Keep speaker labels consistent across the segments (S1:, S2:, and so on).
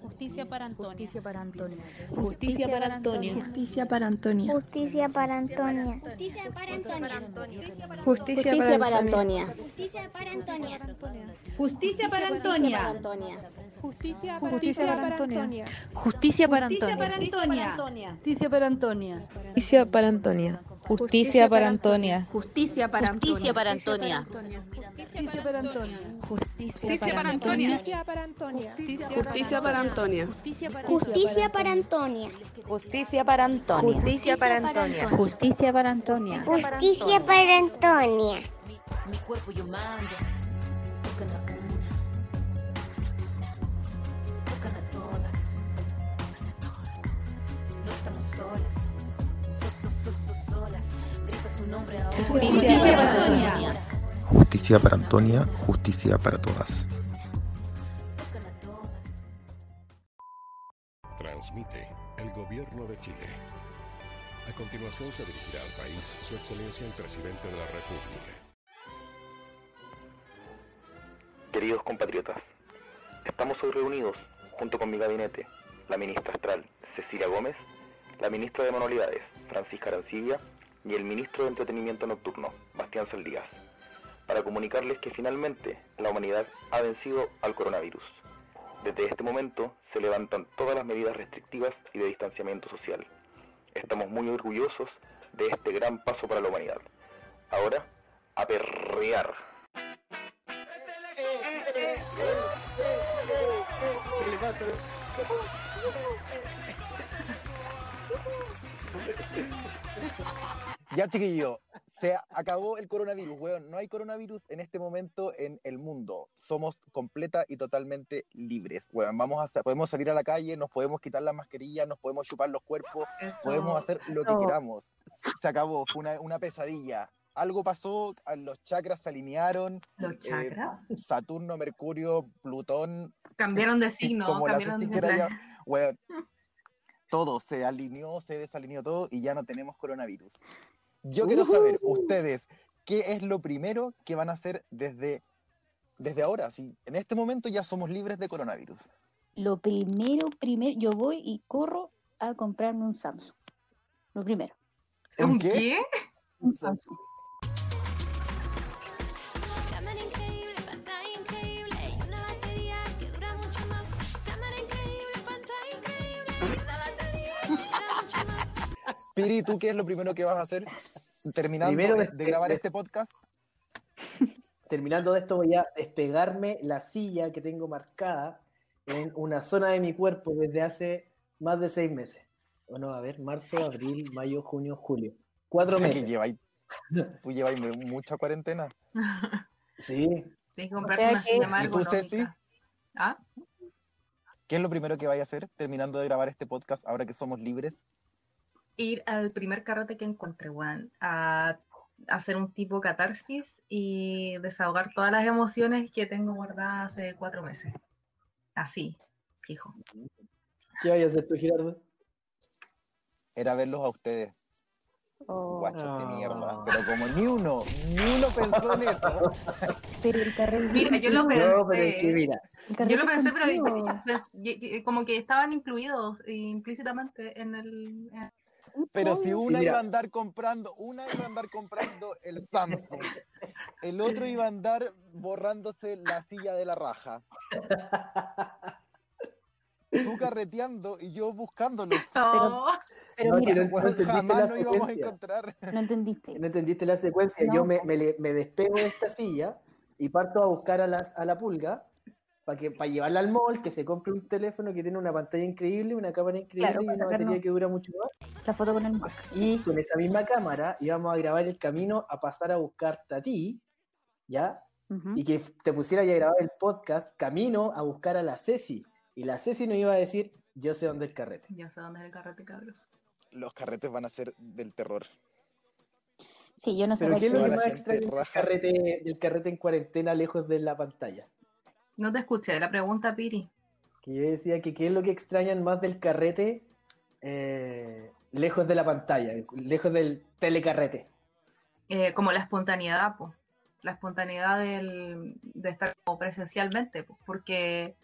S1: Justicia para Antonia.
S2: Justicia para Antonia.
S3: Justicia para Antonia.
S4: Justicia para Antonia.
S5: Justicia para Antonia.
S6: Justicia para Antonia.
S4: Justicia para Antonia.
S6: Justicia para Antonia.
S7: Justicia para Antonia.
S2: Justicia
S4: Justicia para Antonia.
S1: Justicia para
S7: Justicia para
S1: Antonia.
S7: Antonia.
S2: Justicia para Antonia.
S4: Justicia para Antonia.
S3: Justicia para Antonia.
S1: Justicia para
S3: Justicia para Antonia.
S2: Justicia para Antonia.
S4: Justicia para Antonia.
S8: Justicia para Antonia.
S4: Justicia para Antonia.
S6: Justicia para Antonia.
S3: Justicia para Antonia.
S4: Justicia para Antonia.
S1: Justicia para Antonia.
S6: Justicia para Antonia.
S9: Mi cuerpo yo mando.
S1: Justicia para Antonia.
S10: Justicia para Antonia, justicia para todas.
S9: Tocan a todas.
S11: Transmite el Gobierno de Chile. A continuación se dirigirá al país Su Excelencia el Presidente de la República.
S12: Queridos compatriotas, estamos hoy reunidos junto con mi gabinete, la ministra Astral Cecilia Gómez, la ministra de Manualidades Francisca Arancibia y el ministro de Entretenimiento Nocturno Bastián Saldías, para comunicarles que finalmente la humanidad ha vencido al coronavirus. Desde este momento se levantan todas las medidas restrictivas y de distanciamiento social. Estamos muy orgullosos de este gran paso para la humanidad. Ahora, a perrear.
S13: Ya, chiquillo, se acabó el coronavirus, weón. No hay coronavirus en este momento en el mundo. Somos completa y totalmente libres, weón. Vamos a, podemos salir a la calle, nos podemos quitar las mascarillas, nos podemos chupar los cuerpos, podemos hacer lo que queramos. Se acabó, fue una, una pesadilla. Algo pasó, los chakras se alinearon.
S14: Los
S13: eh,
S14: chakras
S13: Saturno, Mercurio, Plutón,
S14: cambiaron de signo,
S13: como
S14: cambiaron de
S13: ya- weón, todo se alineó, se desalineó todo y ya no tenemos coronavirus. Yo quiero saber, ustedes, ¿qué es lo primero que van a hacer desde, desde ahora? Si en este momento ya somos libres de coronavirus.
S15: Lo primero, primero, yo voy y corro a comprarme un Samsung. Lo primero.
S14: ¿Un qué?
S15: Un Samsung.
S13: Piri, ¿tú qué es lo primero que vas a hacer terminando
S16: Primero
S13: de,
S16: de-
S13: grabar
S16: de-
S13: este podcast?
S16: Terminando de esto voy a despegarme la silla que tengo marcada en una zona de mi cuerpo desde hace más de seis meses. Bueno, a ver, marzo, abril, mayo, junio, julio. Cuatro
S13: O que
S16: meses.
S13: lleváis- tú lleváis mu- mucha cuarentena.
S16: Sí.
S14: Tienes que comprarte
S15: sea
S14: una silla más
S13: ¿Y tú, Ceci?
S14: ¿Ah?
S13: ¿Qué es lo primero que vais a hacer terminando de grabar este podcast ahora que somos libres?
S14: Ir al primer carrete que encuentre, weón. A hacer un tipo catarsis y desahogar todas las emociones que tengo guardadas hace cuatro meses. Así, fijo.
S16: ¿Qué vayas a hacer tú, Girardo?
S13: Era verlos a ustedes.
S15: Oh,
S13: Guachos de
S16: Ah.
S13: mierda. Pero como ni uno, ni uno pensó en eso.
S15: pero el carrete.
S14: Mira, yo lo pensé.
S16: No, pero es que mira,
S14: Yo lo pensé, pero como que estaban incluidos implícitamente en el... en-
S13: Pero si una iba a andar comprando, una iba a andar comprando el Samsung, el otro iba a andar borrándose la silla de la raja. Tú carreteando y yo buscándolo.
S14: Oh,
S15: Pero
S16: No,
S15: mira,
S16: no- entendiste
S13: jamás
S16: la
S13: no íbamos a encontrar.
S15: no entendiste.
S16: no entendiste la secuencia.
S15: No.
S16: Yo me, me me despego de esta silla y parto a buscar a, las, a la pulga para que para llevarla al mall, que se compre un teléfono que tiene una pantalla increíble, una cámara increíble
S15: Claro,
S16: y una batería que dura mucho más.
S15: La foto con el Mac.
S16: Y con esa misma cámara íbamos a grabar el camino a pasar a buscarte a ti, ¿ya? Y que te pusiera ya a grabar el podcast camino a buscar a la Ceci. Y la Ceci nos iba a decir, yo sé dónde es el carrete.
S14: ya sé dónde es el carrete, cabros.
S13: Los carretes van a ser del terror.
S15: Sí, yo no sé
S16: Pero ¿qué es lo que más
S13: gente
S16: extraña del carrete, del carrete en cuarentena lejos de la pantalla?
S14: No te escuché, la pregunta, Piri.
S16: Que yo decía que qué es lo que extrañan más del carrete eh, lejos de la pantalla, lejos del telecarrete.
S14: Eh, como la espontaneidad, pues. La espontaneidad del, de estar como presencialmente, pues, porque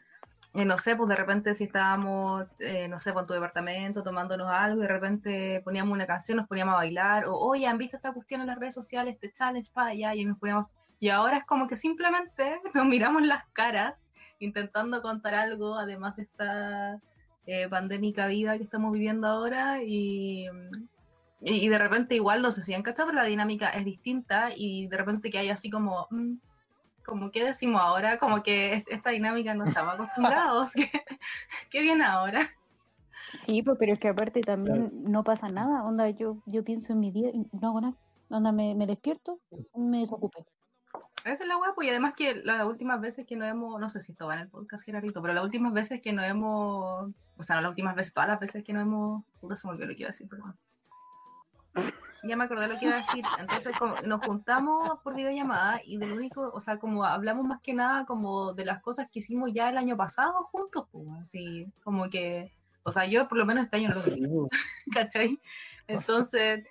S14: eh, no sé, pues de repente si estábamos, eh, no sé, pues en tu departamento tomándonos algo y de repente poníamos una canción, nos poníamos a bailar, o oye, ¿han visto esta cuestión en las redes sociales, este challenge para allá? Y nos poníamos, y ahora es como que simplemente nos miramos las caras intentando contar algo, además de esta eh, pandémica vida que estamos viviendo ahora, y, y, y de repente igual, no sé si han cachado, pero la dinámica es distinta, y de repente que hay así como... mm, como que decimos ahora, como que est- esta dinámica no estamos acostumbrados. ¿Qué, qué viene ahora?
S15: Sí, pues, pero es que aparte también no pasa nada. Onda, yo, yo pienso en mi día y no hago nada. Onda, me, me despierto, me desocupé.
S14: Esa es la hueá, pues, y además que las últimas veces que nos hemos, no sé si esto va en el podcast, Gerardito, pero las últimas veces que nos hemos, o sea, no las últimas veces, todas las veces que nos hemos, puta, se me olvidó lo que iba a decir, perdón. Ya me acordé lo que iba a decir. Entonces como, nos juntamos por videollamada y del único, o sea, como hablamos más que nada como de las cosas que hicimos ya el año pasado juntos, pues, así, como que, o sea, yo por lo menos este año no lo vi, ¿cachai? Entonces,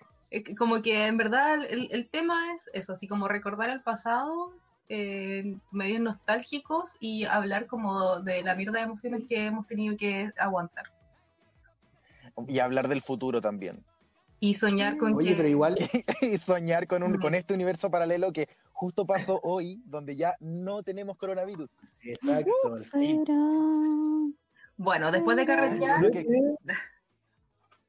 S14: como que en verdad el, el tema es eso, así como recordar el pasado, eh, medios nostálgicos y hablar como de la mierda de emociones que hemos tenido que aguantar.
S13: Y hablar del futuro también.
S14: Y soñar con
S16: Oye,
S14: que...
S16: pero igual,
S13: y soñar con, un, con este universo paralelo que justo pasó hoy, donde ya no tenemos coronavirus.
S16: exacto.
S14: Bueno, después de carretear...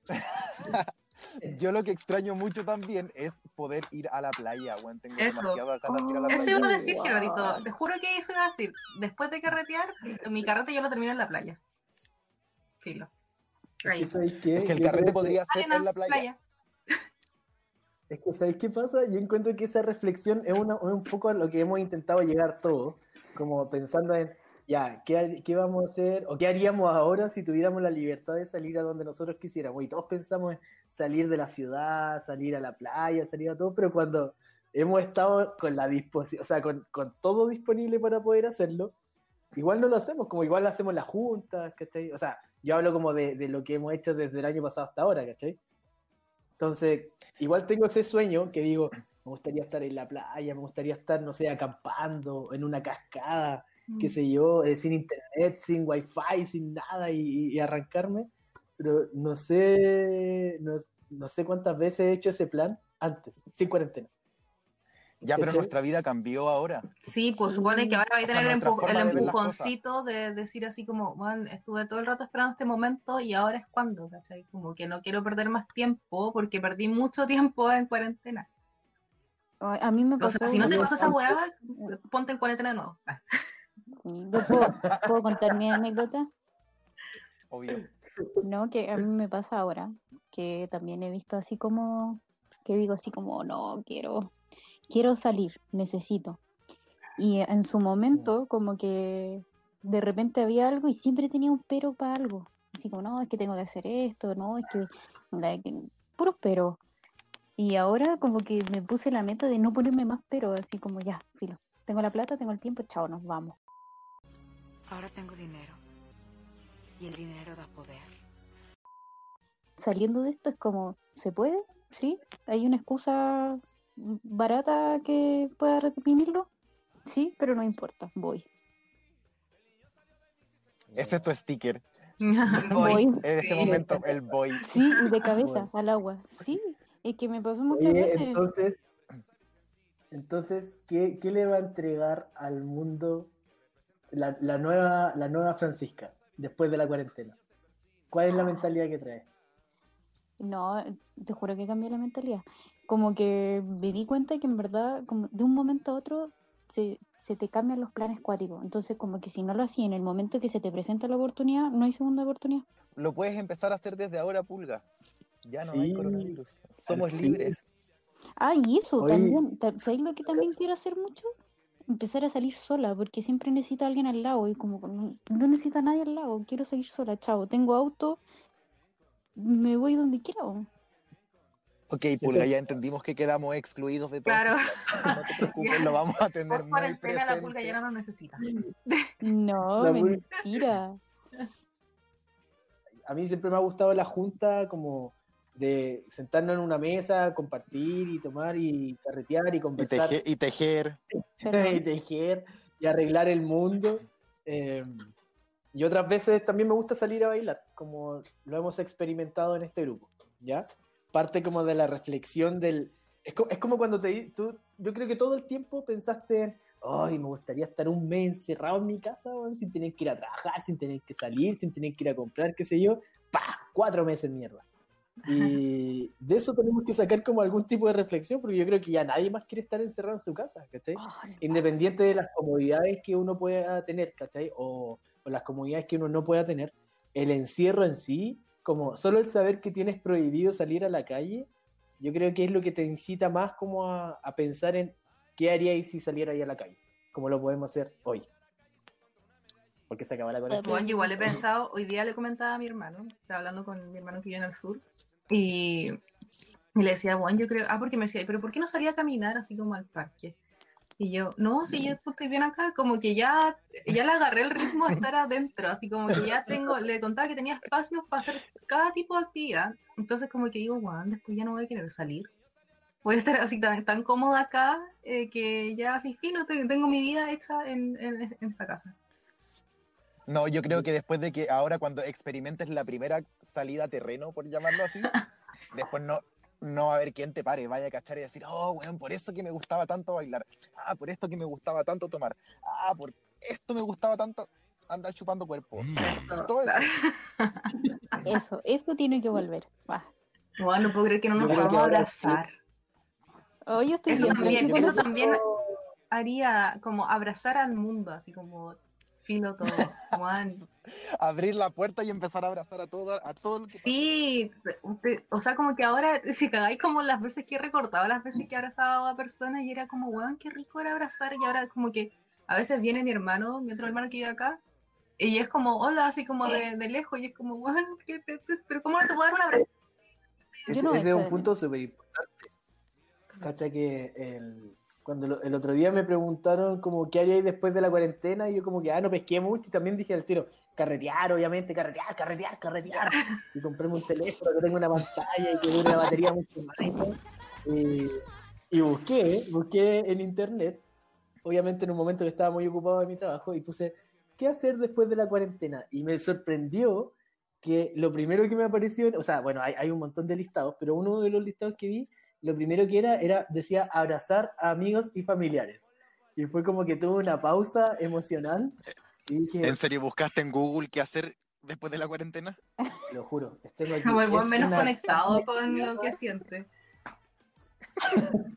S13: Que- Yo lo que extraño mucho también es poder ir a la playa, weón. Tengo
S14: Eso.
S13: demasiadas ganas de ir a la
S14: Eso
S13: playa.
S14: iba a decir, Gerardito. Te juro que eso iba a decir. Después de carretear, mi carrete yo lo termino en la playa. Filo. Ahí.
S16: ¿Sabes qué?
S13: Es que el
S16: Yo
S13: carrete
S16: que-
S13: podría ser
S14: Arena,
S13: en la playa.
S16: Es que, ¿sabéis qué pasa? Yo encuentro que esa reflexión es, una- es un poco a lo que hemos intentado llegar todos, como pensando en, ya, ¿qué, ¿qué vamos a hacer? ¿O qué haríamos ahora si tuviéramos la libertad de salir a donde nosotros quisiéramos? Y todos pensamos en salir de la ciudad, salir a la playa, salir a todo, pero cuando hemos estado con la disposición, o sea, con, con todo disponible para poder hacerlo, igual no lo hacemos, como igual lo hacemos las juntas, ¿cachai? O sea, yo hablo como de, de lo que hemos hecho desde el año pasado hasta ahora, ¿cachai? Entonces, igual tengo ese sueño que digo, me gustaría estar en la playa, me gustaría estar, no sé, acampando, en una cascada, qué sé yo, eh, sin internet, sin wifi, sin nada y, y arrancarme. Pero no sé, no, no sé cuántas veces he hecho ese plan antes, sin cuarentena.
S13: Ya, pero nuestra vida cambió ahora.
S14: Sí, pues supone que ahora va a
S13: O sea,
S14: tener el,
S13: nuestra
S14: empu-
S13: forma
S14: el
S13: de
S14: empujoncito de decir así como, bueno, estuve todo el rato esperando este momento y ahora es cuando, ¿cachai? Como que no quiero perder más tiempo porque perdí mucho tiempo en cuarentena.
S15: A mí me
S14: O
S15: pasó.
S14: sea, si no te pasó esa hueá, ponte en cuarentena de nuevo.
S15: ¿Yo puedo, puedo contar mi anécdota?
S13: Obvio.
S15: No, que a mí me pasa ahora, que también he visto así como, que digo así como, no, quiero, quiero salir, necesito. Y en su momento, como que de repente había algo y siempre tenía un pero para algo. Así como, no, es que tengo que hacer esto, no, es que, que- puros pero. Y ahora como que me puse la meta de no ponerme más pero, así como ya, filo. Tengo la plata, tengo el tiempo, chao, nos vamos.
S9: Ahora tengo dinero. Y el dinero da poder.
S15: saliendo de esto es como, ¿se puede? ¿Sí? ¿Hay una excusa barata que pueda reprimirlo? Sí, pero no importa, voy.
S13: Ese es tu sticker.
S15: Voy.
S13: En este
S15: Sí.
S13: momento, el boy.
S15: Sí, y de cabeza al agua. Sí, es que me pasó muchas
S16: Oye,
S15: veces.
S16: entonces, entonces ¿qué, qué le va a entregar al mundo la, la nueva, la nueva Francisca después de la cuarentena? ¿Cuál es la mentalidad que trae?
S15: No, te juro que cambié la mentalidad. Como que me di cuenta que en verdad, como de un momento a otro, se, se te cambian los planes cuáticos. Entonces, como que si no lo hacía en el momento que se te presenta la oportunidad, no hay segunda oportunidad.
S13: Lo puedes empezar a hacer desde ahora, Pulga. Ya no hay
S16: Sí.
S13: coronavirus. Somos libres.
S15: Ah, y eso
S16: Oye.
S15: también. ta- ¿Sabéis lo que también quiero hacer mucho? Empezar a salir sola, porque siempre necesito a alguien al lado y como no, no necesito a nadie al lado. Quiero salir sola, chao. Tengo auto, me voy donde quiera.
S13: Ok, Pulga, ya entendimos que quedamos excluidos de todo.
S14: Claro.
S13: No te preocupes, lo vamos a tener
S14: Por
S13: muy
S14: cuarentena la
S13: presente.
S14: pulga ya no nos necesita.
S15: No,
S16: La pul-
S15: mentira.
S16: A mí siempre me ha gustado la junta como de sentarnos en una mesa, compartir y tomar y carretear y
S13: Y,
S16: conversar.
S13: teje- y tejer.
S16: y tejer y arreglar el mundo. Eh, y otras veces también me gusta salir a bailar, como lo hemos experimentado en este grupo, ¿ya? Parte como de la reflexión del... Es, co- es como cuando te... Tú, yo creo que todo el tiempo pensaste en, ay, me gustaría estar un mes encerrado en mi casa, weón, sin tener que ir a trabajar, sin tener que salir, sin tener que ir a comprar, qué sé yo. ¡Pah! Cuatro meses, mierda. Y de eso tenemos que sacar como algún tipo de reflexión, porque yo creo que ya nadie más quiere estar encerrado en su casa, ¿cachai? Independiente de las comodidades que uno pueda tener, ¿cachai? O, o las comodidades que uno no pueda tener, el encierro en sí, como solo el saber que tienes prohibido salir a la calle, yo creo que es lo que te incita más como a, a pensar en qué haríais si saliera ahí a la calle, como lo podemos hacer hoy. Porque se acaba la
S14: Bueno,
S16: conexión.
S14: yo igual he pensado, hoy día le comentaba a mi hermano, estaba hablando con mi hermano que vive en el sur, y, y le decía, bueno, yo creo, ah, porque me decía, pero ¿por qué no salía a caminar así como al parque? Y yo, no, si yo estoy bien acá, como que ya, ya le agarré el ritmo de estar adentro, así como que ya tengo, le contaba que tenía espacio para hacer cada tipo de actividad, entonces como que digo, bueno, después ya no voy a querer salir. Voy a estar así tan, tan cómoda acá eh, que ya así fino, te- tengo mi vida hecha en, en, en esta casa.
S13: No, yo creo que después de que ahora cuando experimentes la primera salida a terreno, por llamarlo así, después no, no va a haber quien te pare, vaya a cachar y decir, oh, weón, por eso que me gustaba tanto bailar, ah, por esto que me gustaba tanto tomar, ah, por esto me gustaba tanto andar chupando cuerpo. Todo eso.
S15: Eso, eso tiene que volver. Va.
S14: Bueno, no puedo creer que no
S15: Yo
S14: nos
S15: que
S14: podamos
S15: ahora
S14: abrazar.
S15: Oh, yo estoy
S14: Eso
S15: bien,
S14: también, eso también haría como abrazar al mundo, así como filo todo. Juan.
S13: Abrir la puerta y empezar a abrazar a todo, a todo lo que
S14: Sí, usted- o sea, como que ahora, si cagáis como las veces que he recortado, las veces que he abrazado a personas y era como, weón, qué rico era abrazar, y ahora como que a veces viene mi hermano, mi otro hermano que vive acá, y es como, hola, así como de, de lejos, y es como, weón, ¿qué te- te- pero ¿cómo no te puedo dar un abrazo?
S16: Ese,
S14: no
S16: ese es un punto súper importante. Cacha que el, cuando lo- el otro día me preguntaron como qué haríais después de la cuarentena y yo como que, ah, no pesqué mucho y también dije al tiro, carretear, obviamente, carretear, carretear, carretear. Y comprarme un teléfono que tenga una pantalla y que dure la batería mucho más. Y, y busqué, busqué en internet, obviamente en un momento que estaba muy ocupado de mi trabajo y puse, ¿qué hacer después de la cuarentena? Y me sorprendió que lo primero que me apareció, o sea, bueno, hay, hay un montón de listados, pero uno de los listados que vi, lo primero que era, era, decía abrazar a amigos y familiares. Y fue como que tuve una pausa emocional y dije,
S13: ¿En serio buscaste en Google qué hacer después de la cuarentena?
S16: lo juro, tengo aquí,
S14: Como el buen
S16: es
S14: menos
S16: una-
S14: conectado con lo que siente.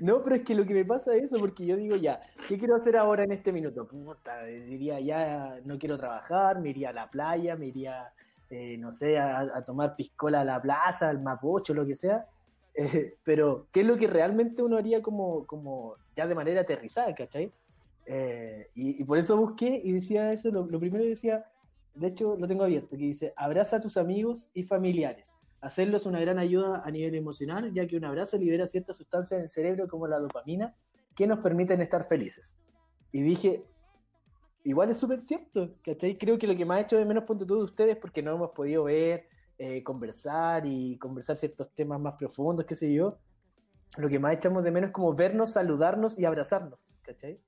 S16: No, pero es que lo que me pasa es eso, porque yo digo, ya, ¿qué quiero hacer ahora en este minuto? Puta, diría, ya no quiero trabajar, me iría a la playa, me iría, eh, no sé, a, a tomar piscola a la plaza, al Mapocho, lo que sea. Eh, pero, ¿qué es lo que realmente uno haría como, como ya de manera aterrizada, ¿cachai? Eh, y, y por eso busqué y decía eso, lo, lo primero que decía, de hecho lo tengo abierto, que dice, abraza a tus amigos y familiares. Hacerlo es una gran ayuda a nivel emocional, ya que un abrazo libera ciertas sustancias en el cerebro como la dopamina que nos permiten estar felices. Y dije, igual es súper cierto, ¿cachai? Creo que lo que más ha hecho de menos punto tú de ustedes porque no hemos podido ver, eh, conversar y conversar ciertos temas más profundos, qué sé yo. Lo que más echamos de menos es como vernos, saludarnos y abrazarnos, ¿cachai?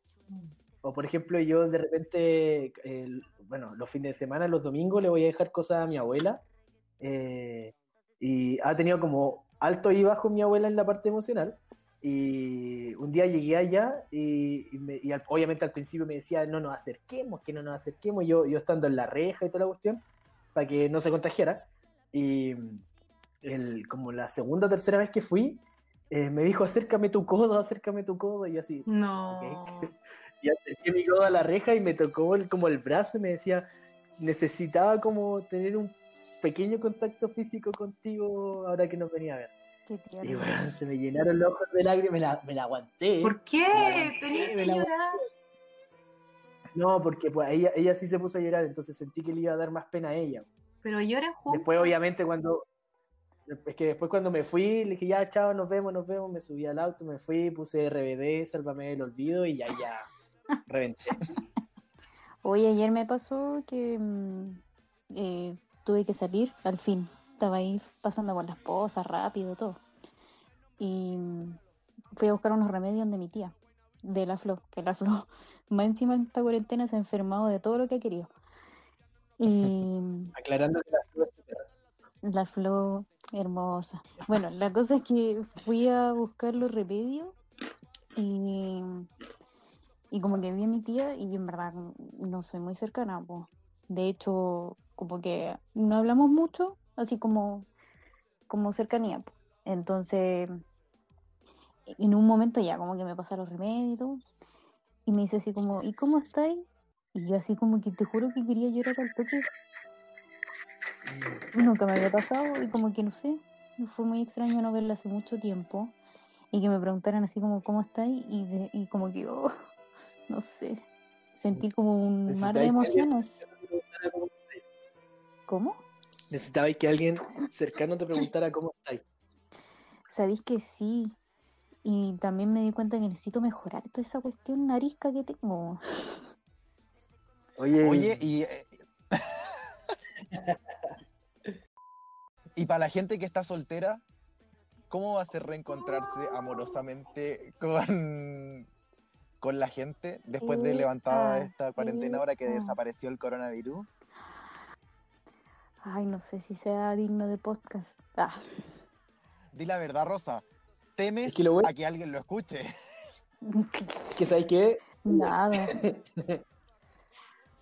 S16: O por ejemplo, yo de repente, bueno, los fines de semana, los domingos, le voy a dejar cosas a mi abuela. eh, y ha tenido como alto y bajo mi abuela en la parte emocional. Y un día llegué allá y, y me- y al- obviamente al principio me decía, no nos acerquemos, que no nos acerquemos, yo, yo estando en la reja y toda la cuestión, para que no se contagiara. Y el, como la segunda o tercera vez que fui, eh, me dijo, acércame tu codo, acércame tu codo, y así,
S14: No.
S16: y acerqué mi codo a la reja y me tocó el- como el brazo y me decía, necesitaba como tener un pequeño contacto físico contigo ahora que nos venía a ver.
S15: Qué
S16: Y bueno, se me llenaron los ojos de lágrimas, me la, me la aguanté.
S14: ¿Por qué? Tenías que llorar.
S16: No, porque pues ella, ella sí se puso a llorar, entonces sentí que le iba a dar más pena a ella.
S14: Pero lloren juntos.
S16: Después, obviamente, cuando. Es que después, cuando me fui, le dije, ya, chao, nos vemos, nos vemos. Me subí al auto, me fui, puse RBD, Sálvame del Olvido y ya, ya. Reventé.
S15: Hoy ayer me pasó que mm, eh, tuve que salir, al fin. Estaba ahí pasando por las posas rápido, todo. Y mm, fui a buscar unos remedios de mi tía, de la Flo, que la Flo, más encima en esta cuarentena se ha enfermado de todo lo que ha querido. Y
S16: Aclarando que la flor
S15: la flor hermosa. Bueno, la cosa es que fui a buscar los remedios y, y como que vi a mi tía y en verdad no soy muy cercana, po. De hecho, como que no hablamos mucho, así como, como cercanía. po. Entonces, en un momento ya como que me pasaron los remedios y todo, y me dice así como, ¿y cómo estáis? Y yo así como que te juro que quería llorar al toque. Nunca me había pasado y como que no sé, fue muy extraño no verla hace mucho tiempo y que me preguntaran así como cómo estáis y, de- y como que, oh, no sé, sentir como un mar de
S16: que
S15: emociones.
S16: cómo. Necesitabais que alguien cercano te preguntara cómo estáis.
S15: Sabéis que sí. Y también me di cuenta que necesito mejorar toda esa cuestión narizca que tengo.
S16: Oye,
S13: Oye, y. eh, y para la gente que está soltera, ¿cómo va a ser reencontrarse amorosamente con, con la gente después de levantada esta cuarentena ahora que desapareció el coronavirus?
S15: Ay, no sé si sea digno de podcast. Ah,
S13: Di la verdad, Rosa. ¿Temes
S16: Es que lo bueno-
S13: a que alguien lo escuche?
S16: que sabéis qué?
S15: nada.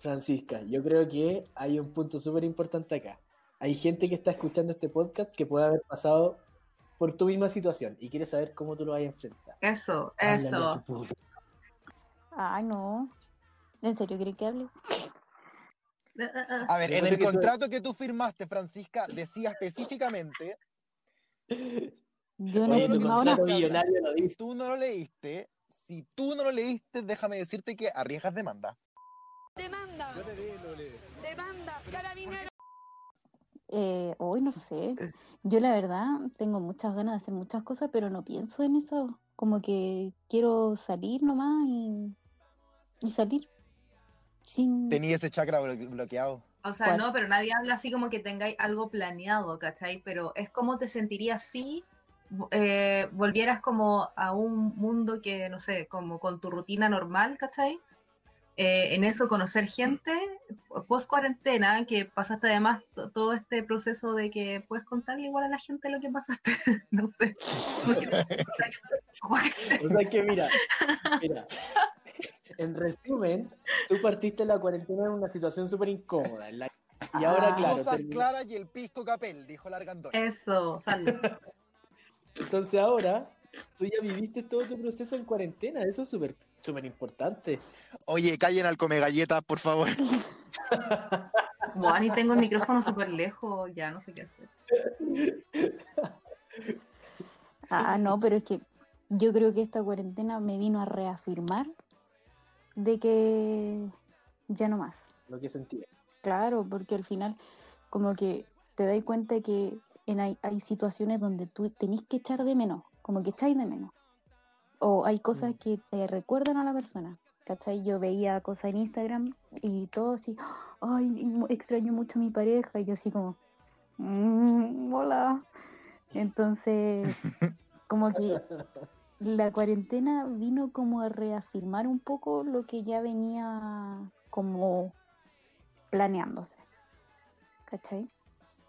S16: Francisca, yo creo que hay un punto súper importante acá. Hay gente que está escuchando este podcast que puede haber pasado por tu misma situación y quiere saber cómo tú lo vas a enfrentar.
S14: Eso, eso.
S15: Ay, no. ¿En serio creen que hable?
S13: A ver, en el
S16: que tú-
S13: contrato que tú firmaste, Francisca, decía específicamente.
S15: Yo no
S16: Oye, tu contrato millonario lo
S13: Si
S16: dice.
S13: tú no lo leíste, si tú no lo leíste, déjame decirte que arriesgas demanda.
S6: Demanda. Demanda. Carabinero.
S15: Eh, hoy no sé. Yo la verdad tengo muchas ganas de hacer muchas cosas, pero no pienso en eso. Como que quiero salir nomás y, y salir. Sin...
S13: Tenía ese chakra blo- bloqueado.
S14: O sea,
S15: ¿Cuál?
S14: no, pero nadie habla así como que tengáis algo planeado, ¿cachai? Pero es como te sentirías si eh, volvieras como a un mundo que, no sé, como con tu rutina normal, ¿cachai? Eh, en eso conocer gente, post cuarentena, que pasaste además to- todo este proceso de que puedes contarle igual a la gente lo que pasaste, no sé.
S16: O sea que mira, mira, en resumen, tú partiste la cuarentena en una situación súper incómoda. en la- Y ahora,
S15: Ah.
S16: claro,
S13: Cosas claras y el pisco capel, dijo el argandón.
S14: Eso, salud.
S16: entonces ahora tú ya viviste todo tu proceso en cuarentena. Eso es súper súper importante.
S13: Oye, callen al come galletas, por favor.
S14: Bueno, y tengo el micrófono súper lejos, ya no sé qué hacer.
S15: Ah, no, pero es que yo creo que esta cuarentena me vino a reafirmar de que ya no más.
S16: Lo que sentí.
S15: Claro, porque al final como que te das cuenta que en hay, hay situaciones donde tú tenés que echar de menos, como que echáis de menos. O hay cosas que te recuerdan a la persona. ¿Cachai? Yo veía cosas en Instagram y todo así, ay, extraño mucho a mi pareja. Y yo así como, "Mm, hola. Entonces, como que la cuarentena vino como a reafirmar un poco lo que ya venía como planeándose. ¿Cachai?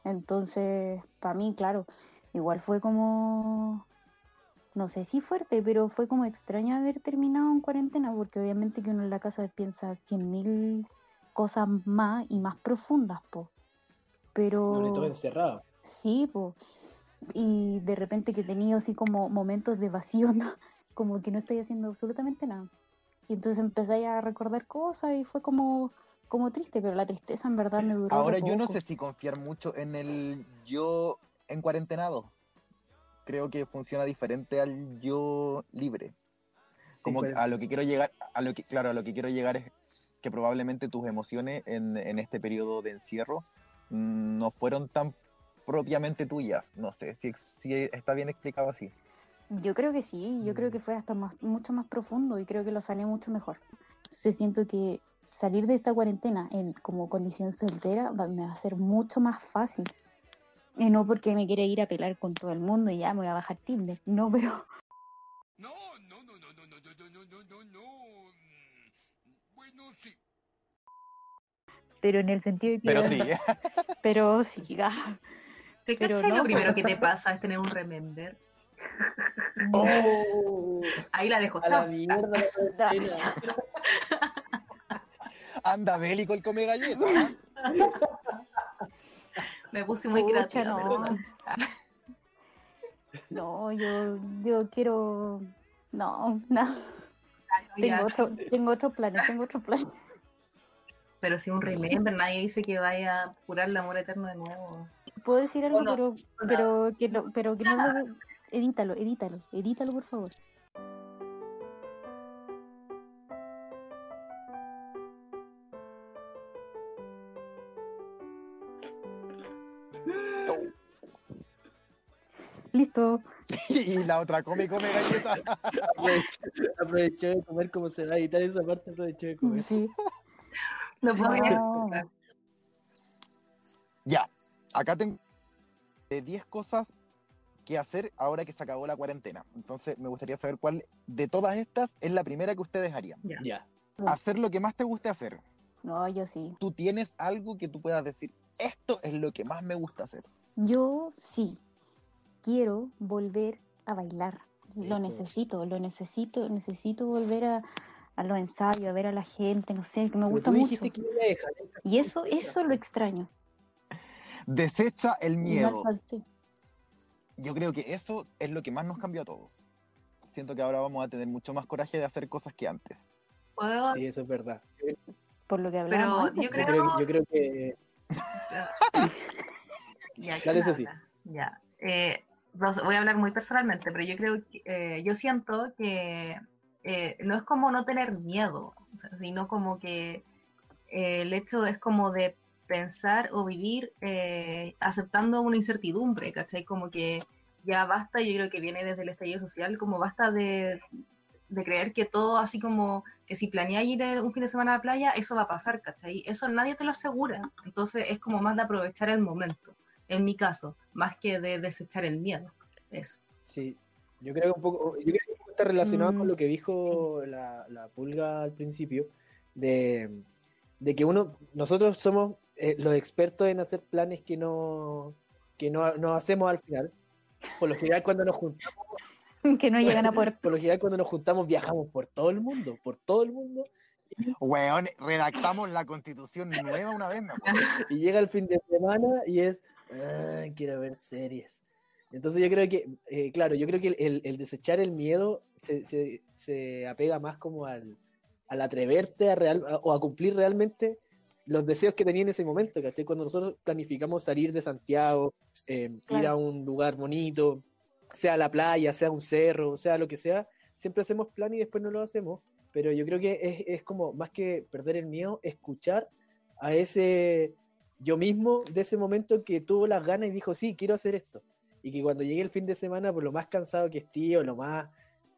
S15: Entonces, para mí, claro, igual fue como, no sé si fuerte, pero fue como extraño haber terminado en cuarentena, porque obviamente que uno en la casa piensa cien mil cosas más y más profundas, po. Pero...
S16: Sobre todo encerrado.
S15: Sí, pues. Y de repente que he tenido así como momentos de vacío, ¿no? como que no estoy haciendo absolutamente nada. Y entonces empecé a recordar cosas y fue como, como triste, pero la tristeza en verdad me duró.
S13: Ahora yo no sé si confiar mucho en el yo en cuarentenado. Creo que funciona diferente al yo libre. Como
S16: pues.
S13: a lo que quiero llegar, a lo que, claro, a lo que quiero llegar es que probablemente tus emociones en, en este periodo de encierro mm, no fueron tan propiamente tuyas. No sé si, si está bien explicado así.
S15: Yo creo que sí, yo
S13: Mm.
S15: creo que fue hasta más, mucho más profundo y creo que lo sané mucho mejor. Entonces siento que salir de esta cuarentena en como condición soltera va- me va a ser mucho más fácil. Y no porque me quiera ir a pelar con todo el mundo y ya me voy a bajar Tinder. No, pero pero en el sentido de que...
S13: Pero sí.
S15: Pero sí, ah,
S14: ¿Te
S15: Pero no,
S14: lo primero que te pasa es tener un remember?
S16: Oh,
S14: Ahí la dejo.
S16: a la mierda.
S13: Anda bélico el come galletas.
S14: Me puse muy
S15: Pucha,
S14: creativa,
S15: no. No, yo, yo quiero... No, no.
S14: ya.
S15: Tengo, otro, tengo otros planes, tengo otros planes.
S14: Pero si un remember, nadie dice que vaya a curar el amor eterno de nuevo.
S15: Puedo decir algo,
S14: no,
S15: pero, pero que no, pero que no lo... Edítalo, edítalo, edítalo, por favor. Listo.
S13: Y la otra come come galletas.
S16: Aprovechó, de comer como se va a editar esa parte, aprovechó de comer.
S15: Sí.
S14: No puedo
S15: No.
S13: Ya, acá tengo eh, 10 cosas que hacer ahora que se acabó la cuarentena. Entonces me gustaría saber cuál de todas estas es la primera que ustedes harían.
S14: Ya.
S16: Ya.
S13: Hacer lo que más te guste hacer.
S15: No, yo sí.
S13: Tú tienes algo que tú puedas decir, esto es lo que más me gusta hacer.
S15: Yo sí. Quiero volver a bailar. Lo
S16: Eso.
S15: necesito, lo necesito, necesito volver a, a los ensayos, a ver a la gente, no sé, que me
S16: Pero
S15: gusta
S16: tú
S15: mucho.
S16: que
S15: Y eso, eso lo extraño.
S13: Desecha el miedo. Yo creo que eso es lo que más nos cambió a todos. Siento que ahora vamos a tener mucho más coraje de hacer cosas que antes.
S14: ¿Puedo?
S16: Sí, eso es verdad.
S15: Por lo que
S14: Pero
S15: antes,
S14: yo
S15: pues.
S16: Yo creo, yo creo que
S14: Ya,
S16: Dale,
S14: ¿quién
S16: Ceci.
S14: habla? Ya. Eh, voy a hablar muy personalmente, pero yo creo que eh, yo siento que eh, no es como no tener miedo, sino como que eh, el hecho es como de pensar o vivir eh, aceptando una incertidumbre, ¿cachai? Como que ya basta, yo creo que viene desde el estallido social, como basta de, de creer que todo así como que si planeas ir un fin de semana a la playa, eso va a pasar, ¿cachai? Eso nadie te lo asegura. Entonces es como más de aprovechar el momento, en mi caso, más que de desechar el miedo. Eso.
S16: Sí, yo creo que un poco, yo creo que un poco está relacionado
S15: Mm,
S16: con lo que dijo la, la pulga al principio, de, de que uno, nosotros somos eh, los expertos en hacer planes que no, que no, no hacemos al final. Por lo general cuando nos juntamos,
S15: que no llegan a poder.
S16: por lo general cuando nos juntamos viajamos por todo el mundo, por todo el mundo,
S13: Weón, redactamos la constitución nueva una vez, acuerdo.
S16: y llega el fin de semana y es, "Ah, quiero ver series. Entonces yo creo que, eh, claro, yo creo que el, el- desechar el miedo se, se- se apega más como al, al atreverte a real, a- o a cumplir realmente los deseos que tenía en ese momento, ¿cachai? Cuando nosotros planificamos salir de Santiago, eh, ir a
S15: Claro.
S16: un lugar bonito, sea la playa, sea un cerro, sea lo que sea, siempre hacemos plan y después no lo hacemos, pero yo creo que es, es como, más que perder el miedo, escuchar a ese yo mismo de ese momento que tuvo las ganas y dijo, sí, quiero hacer esto. Y que cuando llegue el fin de semana, por lo más cansado que esté o lo más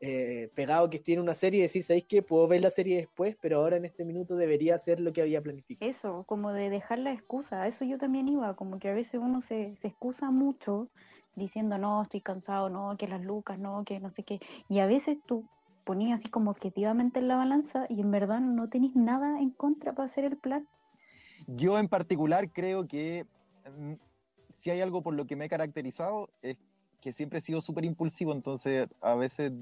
S16: eh, pegado que esté en una serie, decir, ¿sabéis qué? Puedo ver la serie después, pero ahora en este minuto debería hacer lo que había planificado.
S15: Eso, como de dejar la excusa, eso yo también iba, como que a veces uno se, se excusa mucho diciendo, no, estoy cansado, no, que las lucas, no, que no sé qué, y a veces tú ponías así como objetivamente en la balanza y en verdad no tenés nada en contra para hacer el plan.
S13: Yo en particular creo que mm, si hay algo por lo que me he caracterizado es que siempre he sido súper impulsivo, entonces a veces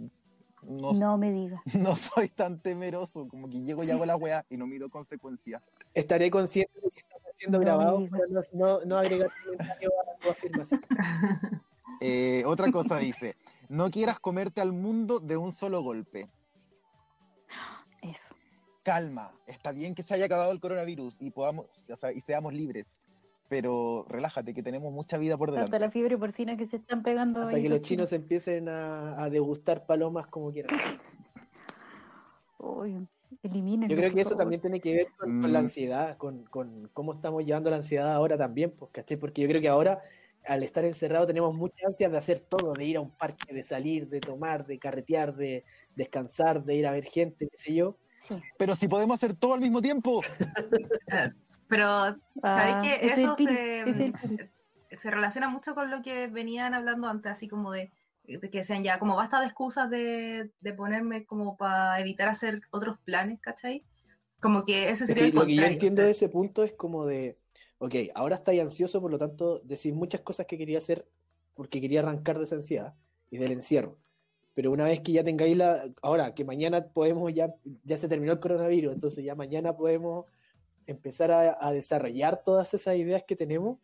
S13: no,
S15: No me digas.
S13: no soy tan temeroso, como que llego y hago la weá y no mido consecuencias.
S16: Estaré consciente de que está siendo
S15: No
S16: grabado, no, no, no agregar comentario a tu afirmación.
S13: Eh, otra cosa dice, no quieras comerte al mundo de un solo golpe. Calma, está bien que se haya acabado el coronavirus y podamos, o sea, y seamos libres, pero relájate que tenemos mucha vida por delante.
S15: Hasta la fiebre porcina que se están pegando.
S16: Hasta
S15: ahí
S16: que los chinos empiecen a, a degustar palomas como quieran.
S15: Uy, elimínenlo,
S16: Yo creo que eso
S15: favor.
S16: también tiene que ver con, con la
S13: Mm.
S16: ansiedad, con, con cómo estamos llevando la ansiedad ahora también, pues, ¿cachai? Porque yo creo que ahora, al estar encerrado, tenemos mucha ansia de hacer todo, de ir a un parque, de salir, de tomar, de carretear, de descansar, de ir a ver gente, qué sé yo.
S13: Pero si podemos hacer todo al mismo tiempo.
S14: Pero, ¿sabéis
S15: Ah, es el
S14: eso se,
S15: es
S14: se relaciona mucho con lo que venían hablando antes, así como de, de que sean ya como basta de excusas de, de ponerme como para evitar hacer otros planes, ¿cachai? Como que ese
S16: Es
S14: sería
S16: que
S14: el
S16: lo que yo entiendo de ese punto es como de, ok, ahora estáis ansioso, por lo tanto decís muchas cosas que quería hacer porque quería arrancar de esa ansiedad y del encierro. Pero una vez que ya tengáis la, ahora que mañana podemos, ya, ya se terminó el coronavirus, entonces ya mañana podemos empezar a, a desarrollar todas esas ideas que tenemos,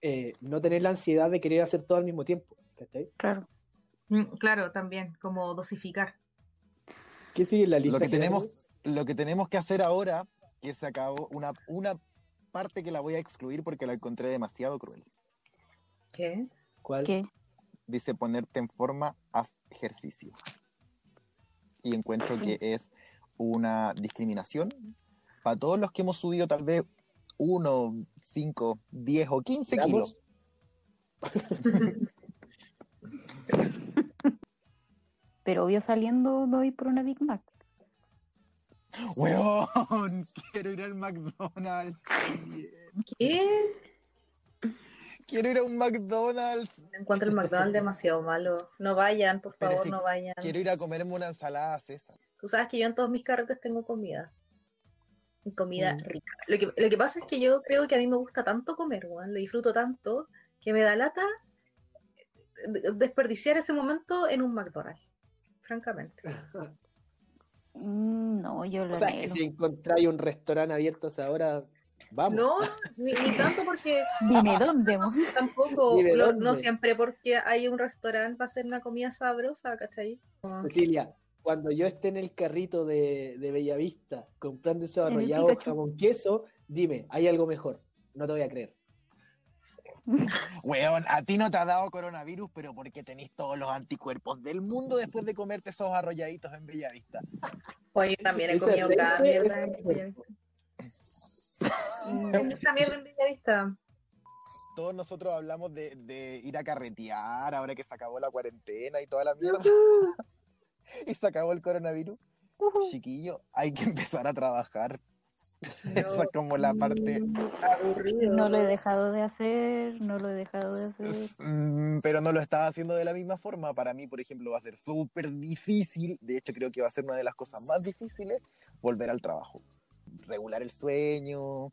S16: eh, no tener la ansiedad de querer hacer todo al mismo tiempo. ¿cachai?
S15: Claro.
S14: Mm, Claro, también, como dosificar.
S16: ¿Qué sigue en la lista?
S13: Lo que tenemos, lo que tenemos que hacer ahora, que se acabó, una, una parte que la voy a excluir porque la encontré demasiado cruel.
S14: ¿Qué?
S16: ¿Cuál?
S15: ¿Qué?
S13: Dice ponerte en forma, haz ejercicio. Y encuentro que es una discriminación para todos los que hemos subido tal vez 1, 5, 10 o 15
S16: ¿Gramos?
S13: kilos.
S15: Pero obvio saliendo me voy por una Big Mac.
S13: ¡Weón! Quiero ir al McDonald's.
S14: ¿Qué?
S13: Quiero ir a un McDonald's.
S14: Encuentro el McDonald's demasiado malo. No vayan, por favor, no vayan.
S13: Quiero ir a comerme una ensalada César.
S14: Tú sabes que yo en todos mis carretes tengo comida. Comida
S13: Mm.
S14: rica. Lo que, lo que pasa es que yo creo que a mí me gusta tanto comer, weón. Lo disfruto tanto que me da lata de- desperdiciar ese momento en un McDonald's. Francamente.
S15: Mm, No, yo lo
S16: O sea, que si encontráis un restaurante abierto a esa hora, vamos.
S14: No, ni, ni tanto porque
S15: Dime dónde.
S14: no, tampoco,
S16: Dime
S14: lo-
S16: dónde.
S14: no siempre porque hay un restaurante para hacer una comida sabrosa, ¿cachai? No.
S16: Cecilia, cuando yo esté en el carrito de, de Bellavista comprando esos arrollados jamón queso, dime, hay algo mejor. No te voy a creer.
S13: Weón, a ti no te ha dado coronavirus, pero porque tenés todos los anticuerpos del mundo después de comerte esos arrolladitos en Bellavista.
S14: Oye, yo también he comido cada mierda en Bellavista. Esa mierda en Bellavista.
S13: Todos nosotros hablamos de, de ir a carretear ahora que se acabó la cuarentena y toda la mierda. y se acabó el coronavirus. Chiquillo, hay que empezar a trabajar. Esa es como la parte.
S14: Aburrido.
S15: No lo he dejado de hacer, no lo he dejado de hacer.
S13: Mm, pero no lo estaba haciendo de la misma forma. Para mí, por ejemplo, va a ser súper difícil. De hecho, creo que va a ser una de las cosas más difíciles volver al trabajo. Regular el sueño,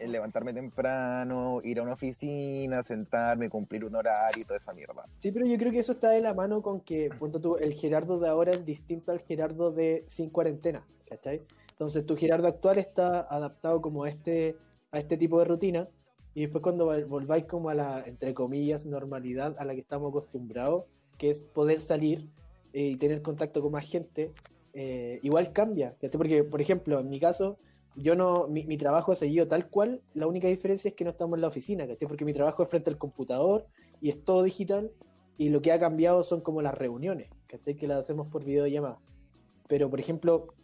S13: el levantarme temprano, ir a una oficina, sentarme, cumplir un horario y toda esa mierda.
S16: Sí, pero yo creo que eso está de la mano con que, punto tú, el Gerardo de ahora es distinto al Gerardo de sin cuarentena, ¿cachai? Entonces tu Gerardo actual está adaptado como a este, a este tipo de rutina y después cuando vol- volváis como a la, entre comillas, normalidad a la que estamos acostumbrados, que es poder salir eh, y tener contacto con más gente, eh, igual cambia, ¿cachai? Porque, por ejemplo, en mi caso, yo no, mi, mi trabajo ha seguido tal cual, la única diferencia es que no estamos en la oficina, ¿cachai? Porque mi trabajo es frente al computador y es todo digital y lo que ha cambiado son como las reuniones, ¿cachai? Que las hacemos por videollamada. Pero, por ejemplo,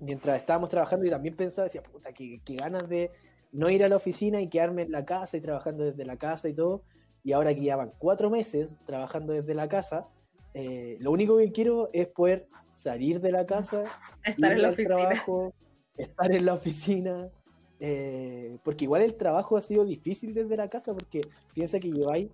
S16: mientras estábamos trabajando yo también pensaba, decía, puta, qué, qué ganas de no ir a la oficina y quedarme en la casa y trabajando desde la casa y todo. Y ahora que ya van cuatro meses trabajando desde la casa, eh, lo único que quiero es poder salir de la casa,
S14: Estar
S16: ir
S14: en la
S16: al
S14: oficina.
S16: trabajo, estar en la oficina, eh, porque igual el trabajo ha sido difícil desde la casa, porque piensa que lleváis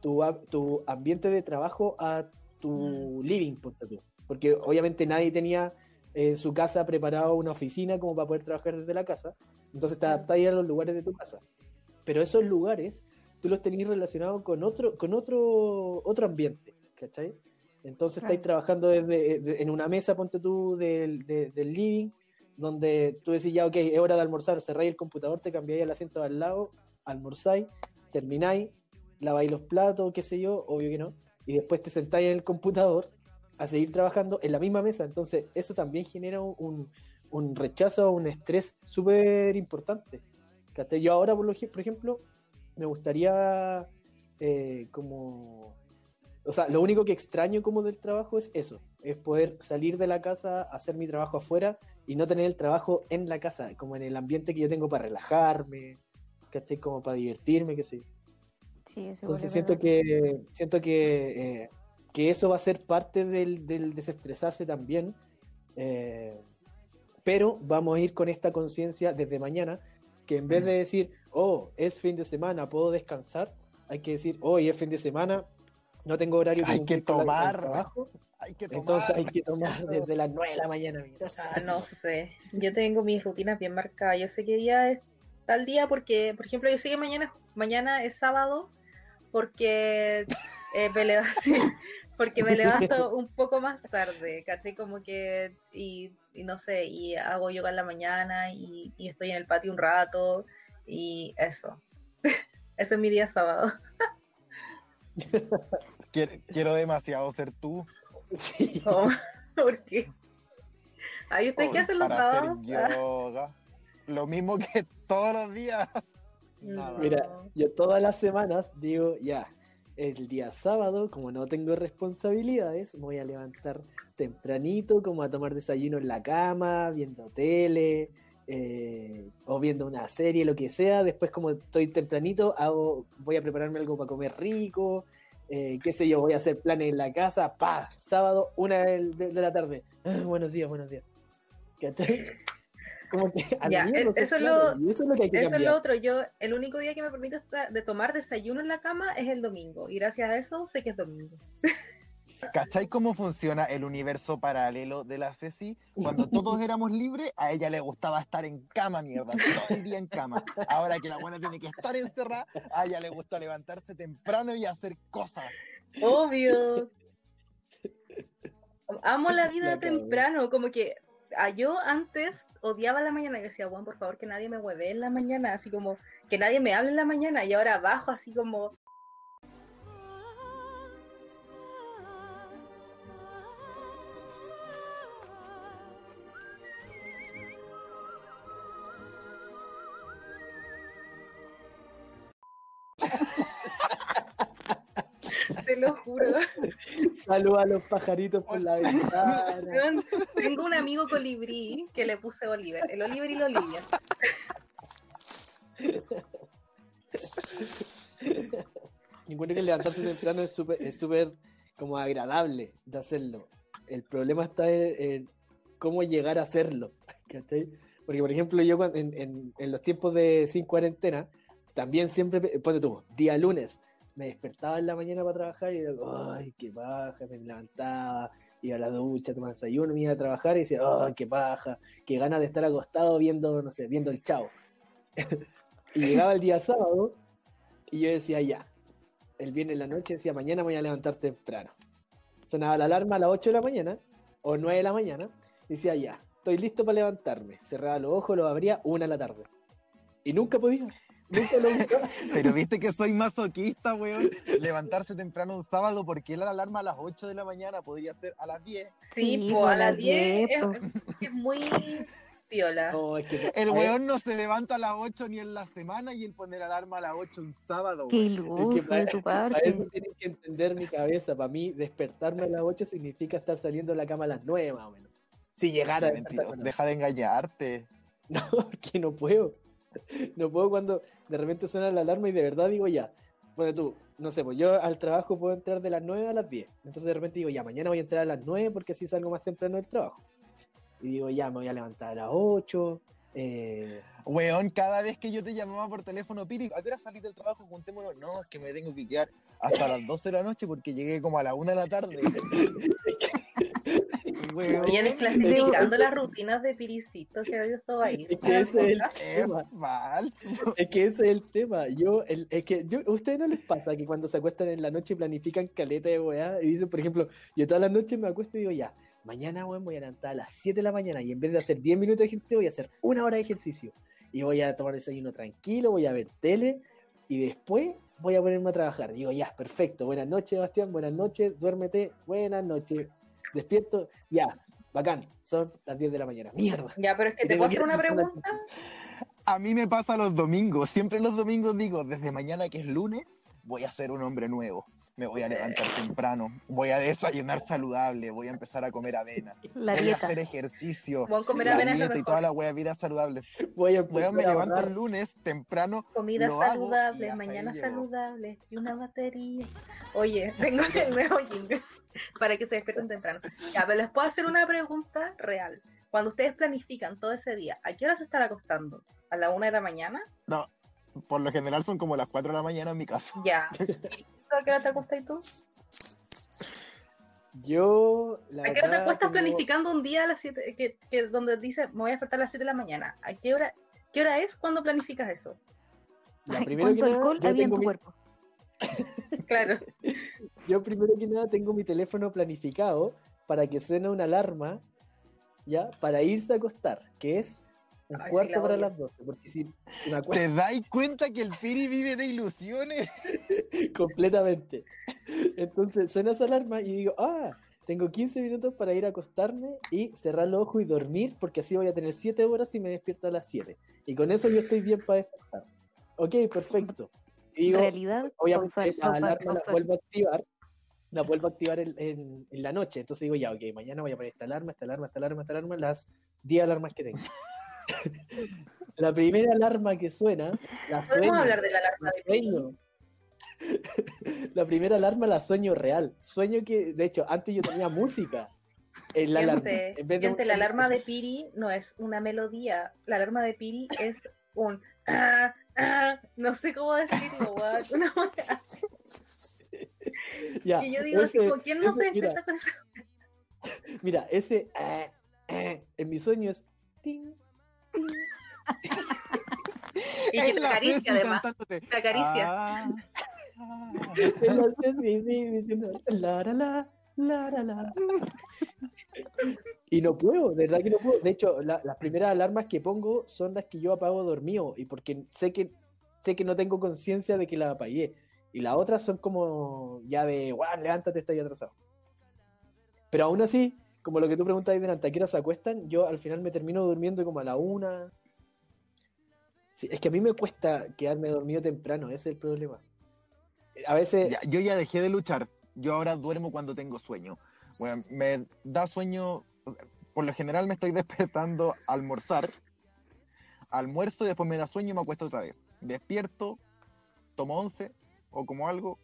S16: tu, tu ambiente de trabajo a tu living, ponte tú. porque obviamente nadie tenía en su casa preparado una oficina como para poder trabajar desde la casa, entonces te adaptáis a los lugares de tu casa. Pero esos lugares tú los tenéis relacionados con otro, con otro, otro ambiente, ¿cachai? Entonces estáis trabajando desde, de- en una mesa, ponte tú, del, de- del living, donde tú decís, ya, ok, es hora de almorzar, cerráis el computador, te cambiáis el asiento al lado, almorzáis, termináis, laváis los platos, qué sé yo, obvio que no, y después te sentáis en el computador a seguir trabajando en la misma mesa. Entonces, eso también genera un, un- rechazo, un estrés súper importante. Yo ahora, por ejemplo, me gustaría eh, como... O sea, lo único que extraño como del trabajo es eso, es poder salir de la casa, hacer mi trabajo afuera y no tener el trabajo en la casa, como en el ambiente que yo tengo para relajarme, ¿cachai? Como para divertirme, qué sé yo.
S15: Sí, eso
S16: Entonces
S15: es
S16: siento
S15: verdad.
S16: que siento que, eh, que eso va a ser parte del, del desestresarse también. eh, pero vamos a ir con esta conciencia desde mañana, que en vez de decir, oh, es fin de semana, puedo descansar, hay que decir, hoy es fin de semana, No tengo horario
S13: Hay que tomar.
S16: trabajo,
S13: Hay que
S16: entonces hay
S13: tomar.
S16: que tomar desde las 9 de la mañana. amiga.
S14: Ah, no sé. Yo tengo mis rutinas bien marcadas. Yo sé qué día es tal día porque, por ejemplo, yo sé que mañana, mañana es sábado porque eh, me levanto, sí, porque me levanto un poco más tarde, ¿cachai? Como que, y, y no sé, y hago yoga en la mañana y, y estoy en el patio un rato y eso. Ese es mi día sábado.
S13: Quiero, quiero demasiado ser tú.
S16: Sí.
S14: Oh, ¿Por qué? Ahí usted qué
S13: Oh,
S14: hace los
S13: para hacer
S14: sábados?
S13: Yoga. Lo mismo que todos los días. Nada.
S16: Mira, yo todas las semanas digo, ya, el día sábado, como no tengo responsabilidades, me voy a levantar tempranito, como a tomar desayuno en la cama, viendo tele, eh, o viendo una serie, lo que sea. Después, como estoy tempranito, hago, voy a prepararme algo para comer rico, eh, qué sé yo, voy a hacer planes en la casa, pa, sábado, una de, de la tarde. Ah, buenos días, buenos días. ¿Cachai? Como que a
S14: Ya,
S16: mí
S14: e- eso es lo-
S16: y eso es lo que hay que
S14: Eso es
S16: cambiar.
S14: lo otro. Yo, el único día que me permite esta- de tomar desayuno en la cama es el domingo. Y gracias a eso sé que es domingo.
S13: ¿Cachai cómo funciona el universo paralelo de la Ceci? Cuando todos éramos libres, a ella le gustaba estar en cama, mierda, todo el día en cama. Ahora que la buena tiene que estar encerrada, a ella le gusta levantarse temprano y hacer cosas.
S14: Obvio. Amo la vida
S13: La
S14: temprano. Como que a yo antes odiaba la mañana. Yo decía, Juan, por favor, que nadie me hueve en la mañana. Así como que nadie me hable en la mañana. Y ahora bajo así como.
S16: Saluda a los pajaritos por la ventana.
S14: Tengo un amigo colibrí que le puse Oliver. El Oliver y la Olivia.
S16: Encuentro que levantarse temprano es súper es súper como agradable de hacerlo. El problema está en, en cómo llegar a hacerlo. ¿cachai? Porque, por ejemplo, yo en, en- en los tiempos de sin cuarentena, también siempre, ponte tú, día lunes, me despertaba en la mañana para trabajar y digo, ay, qué baja, me levantaba, iba a la ducha, tomaba desayuno, me iba a trabajar y decía, ay, qué baja, qué ganas de estar acostado viendo, no sé, viendo el chavo. y llegaba el día sábado y yo decía, ya, el viernes en la noche decía, mañana me voy a levantar temprano. Sonaba la alarma a las 8 de la mañana o 9 de la mañana y decía, ya, estoy listo para levantarme. Cerraba los ojos, los abría una de la tarde. Y nunca podía. Nunca lo.
S13: Pero viste que soy masoquista, weón. Levantarse temprano un sábado porque la alarma a las 8 de la mañana podría ser a las 10.
S14: Sí,
S1: Sí,
S14: pues
S1: po,
S14: a
S1: a
S14: las
S1: las
S14: 10
S1: 10,
S14: es, es muy piola.
S16: No, es que-
S13: El weón no se levanta a las 8 ni en la semana y el poner alarma a las 8 un sábado,
S1: Qué
S13: weón.
S16: es que para,
S1: tu
S16: para
S1: parte.
S16: eso tienen que entender mi cabeza. Para mí, despertarme a las 8 significa estar saliendo de la cama a las 9 más o menos. Si llegara a
S13: Qué
S16: despertarme a
S13: mentiroso,
S16: las
S13: Deja de engañarte.
S16: No, que no puedo. No puedo cuando de repente suena la alarma y de verdad digo ya. Bueno, tú, no sé, pues yo al trabajo puedo entrar de las 9 a las 10. Entonces de repente digo, ya, mañana voy a entrar a las 9 porque así salgo más temprano del trabajo. Y digo, ya, me voy a levantar a las 8. Eh,
S13: Weón, cada vez que yo te llamaba por teléfono, Piri, ¿a qué hora salís del trabajo? Juntémonos. No, es que me tengo que quedar hasta las 12 de la noche porque llegué como a la 1 de la tarde. Weón,
S14: desclasificando las rutinas de Piricito que había estado ahí.
S16: Es que ese es el tema.
S13: falso.
S16: Es que ese es el tema. Yo, el, es que yo, ¿a ustedes no les pasa que cuando se acuestan en la noche planifican caleta de weá? Y dicen, por ejemplo, yo todas las noches me acuesto y digo, ya, mañana weón, voy a levantar a las 7 de la mañana y en vez de hacer 10 minutos de ejercicio, voy a hacer una hora de ejercicio. Y voy a tomar desayuno tranquilo, voy a ver tele y después voy a ponerme a trabajar. Digo, ya, perfecto. Buenas noches, Sebastián. Buenas noches. Duérmete. Buenas noches. Despierto. Ya, bacán. Son las 10 de la mañana. Mierda.
S14: Ya, pero es que te puedo hacer una pregunta.
S13: A mí me pasa los domingos. Siempre los domingos digo, desde mañana que es lunes, voy a ser un hombre nuevo. Me voy a levantar temprano. Voy a desayunar saludable. Voy a empezar a comer avena.
S1: La
S13: voy
S1: dieta.
S13: a hacer ejercicio.
S14: Weón, comer
S13: la
S14: avena
S13: dieta y toda la wea vida saludable.
S16: Voy a
S13: me
S16: empezar a
S13: levanto
S16: ahorrar.
S13: el lunes temprano.
S14: Saludables,
S13: hasta
S14: mañana saludables y una batería. Oye, tengo el nuevo jingle para que se despierten temprano. Ya, pero les puedo hacer una pregunta real. Cuando ustedes planifican todo ese día, ¿a qué hora se están acostando? ¿A la una de la mañana?
S13: No, por lo general son como las 4 de la mañana en mi caso.
S14: Ya. ¿Y tú a qué hora te acuestas tú?
S16: Yo, la
S14: ¿A qué hora te acuestas planificando un día a las 7, que, que donde dice me voy a despertar a las 7 de la mañana? ¿A qué hora, qué hora es cuando planificas eso?
S16: Ya,
S15: Ay,
S16: primero que
S15: ¿Cuánto
S16: nada,
S15: alcohol había en tu
S16: mi-
S15: cuerpo?
S14: Claro.
S16: Yo primero que nada tengo mi teléfono planificado para que suene una alarma, ¿ya? Para irse a acostar, que es un
S14: Ay, sí,
S16: cuarto
S14: la
S16: para las 12, porque si, si me acuesto
S13: ¿Te dais cuenta que el Piri vive de ilusiones?
S16: completamente. Entonces suena esa alarma y digo, ah, tengo 15 minutos para ir a acostarme y cerrar los ojos y dormir, porque así voy a tener 7 horas y me despierto a las 7. Y con eso yo estoy bien para despertar. Ok, perfecto. Digo,
S15: Realidad,
S16: obviamente la alarma la vuelvo a activar, la vuelvo a activar en, en- en la noche. Entonces digo, ya, ok, mañana voy a poner esta alarma, esta alarma, esta alarma, esta alarma, las 10 alarmas que tengo. la primera alarma que suena, la
S14: Podemos
S16: sueño,
S14: hablar de la alarma
S16: la
S14: de
S16: sueño. La primera alarma la sueño real. Sueño que, de hecho, antes yo tenía música en la alarma.
S14: Gente,
S16: En vez de
S14: gente, la alarma de Piri no es una melodía. La alarma de Piri es un. ah, ah, no sé cómo decirlo. Una
S16: Ya,
S14: que yo digo así, ¿quién no se
S16: ese- mira,
S14: despierta con eso?
S16: Mira, ese eh, eh, en mi sueño es ting, ting.
S14: Y que te acaricia, además.
S13: cantándote.
S14: Te acaricia.
S13: Ah,
S16: la Ceci, sí, diciendo la la la la la la. Y no puedo, de verdad que no puedo. De hecho, la- las primeras alarmas que pongo son las que yo apago dormido y porque sé que sé que no tengo conciencia de que las apagué. Y las otras son como ya de, guau, levántate, estás atrasado. Pero aún así, como lo que tú preguntas delante, ¿a qué hora se acuestan? Yo al final me termino durmiendo como a la una. Es que a mí me cuesta quedarme dormido temprano, ese es el problema. A veces,
S13: yo ya dejé de luchar. Yo ahora duermo cuando tengo sueño. Bueno, me da sueño. Por lo general me estoy despertando a almorzar. Almuerzo y después me da sueño y me acuesto otra vez. Despierto, tomo once o como algo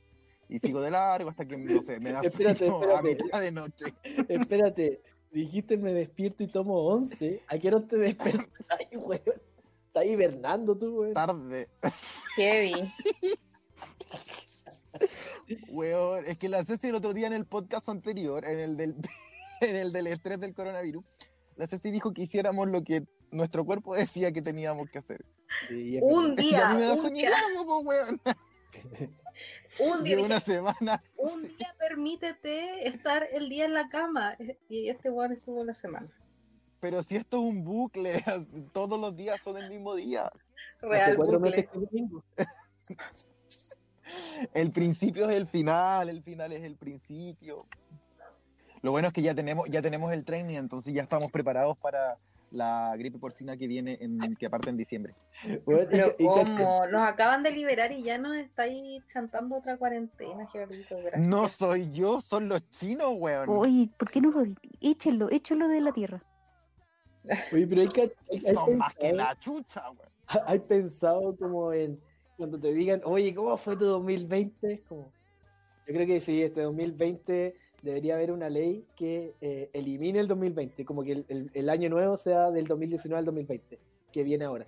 S13: y sigo de largo hasta que no sé, me da
S16: Espérate,
S13: sueño a
S16: espérate.
S13: mitad de noche.
S16: espérate, dijiste me despierto y tomo 11. ¿A qué hora te despiertas? Ay, weón. Estás hibernando tú, weón.
S13: Tarde.
S14: Heavy.
S13: Weón, es que la Ceci el otro día en el podcast anterior, en el del, en el del estrés del coronavirus, la Ceci dijo que hiciéramos lo que nuestro cuerpo decía que teníamos que hacer.
S16: Sí,
S14: Un
S16: verdad.
S13: Y a mí me
S14: día,
S13: da
S14: un
S13: sueño
S14: día,
S13: largo, po, weón.
S14: Un día,
S13: una
S14: dije,
S13: semana.
S14: un día permítete estar el día en la cama. Y este weón estuvo la semana.
S13: Pero si esto es un bucle, todos los días son el mismo día.
S16: Hace
S14: Real
S16: cuatro
S14: bucle.
S16: meses que no tengo.
S13: El principio es el final, el final es el principio. Lo bueno es que ya tenemos, ya tenemos el training, entonces ya estamos preparados para la gripe porcina que viene en, que parte en diciembre.
S16: Y
S14: Pero
S16: y.
S14: Nos acaban de liberar y ya nos estáis chantando otra cuarentena, Gerardito. Gracias.
S13: No soy yo, son los chinos, weón.
S15: Oye, ¿por qué no lo Échenlo, échenlo de la tierra.
S16: Oye, pero hay, hay
S13: Son más que la chucha, weón.
S16: ¿Hay pensado como en cuando te digan, oye, ¿cómo fue tu 2020? Es como, yo creo que sí, este 2020 debería haber una ley que eh, elimine el 2020, como que el, el- el año nuevo sea del 2019 al 2020, que viene ahora.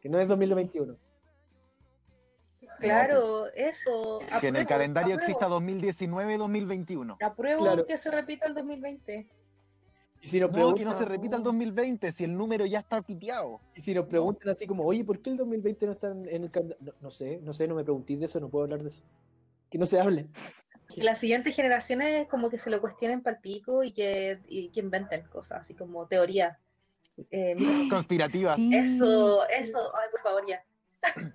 S16: Que no es 2021.
S14: Claro, eso.
S13: Que en el calendario
S14: apruebo.
S13: exista 2019-2021.
S14: Apruebo
S16: Claro.
S14: que se repita el 2020.
S16: Y si nos
S13: No, que no se repita el 2020, si el número ya está piteado.
S16: y si nos preguntan así como, oye, ¿por qué el 2020 no está en en el calendario? No, no sé, no sé, no me preguntéis de eso, no puedo hablar de eso. Que no se hable.
S14: Que las siguientes generaciones como que se lo cuestionen pal pico y que, y que inventen cosas, así como teoría. Eh,
S13: Conspirativas.
S14: Eso, eso, ay, por favor, ya.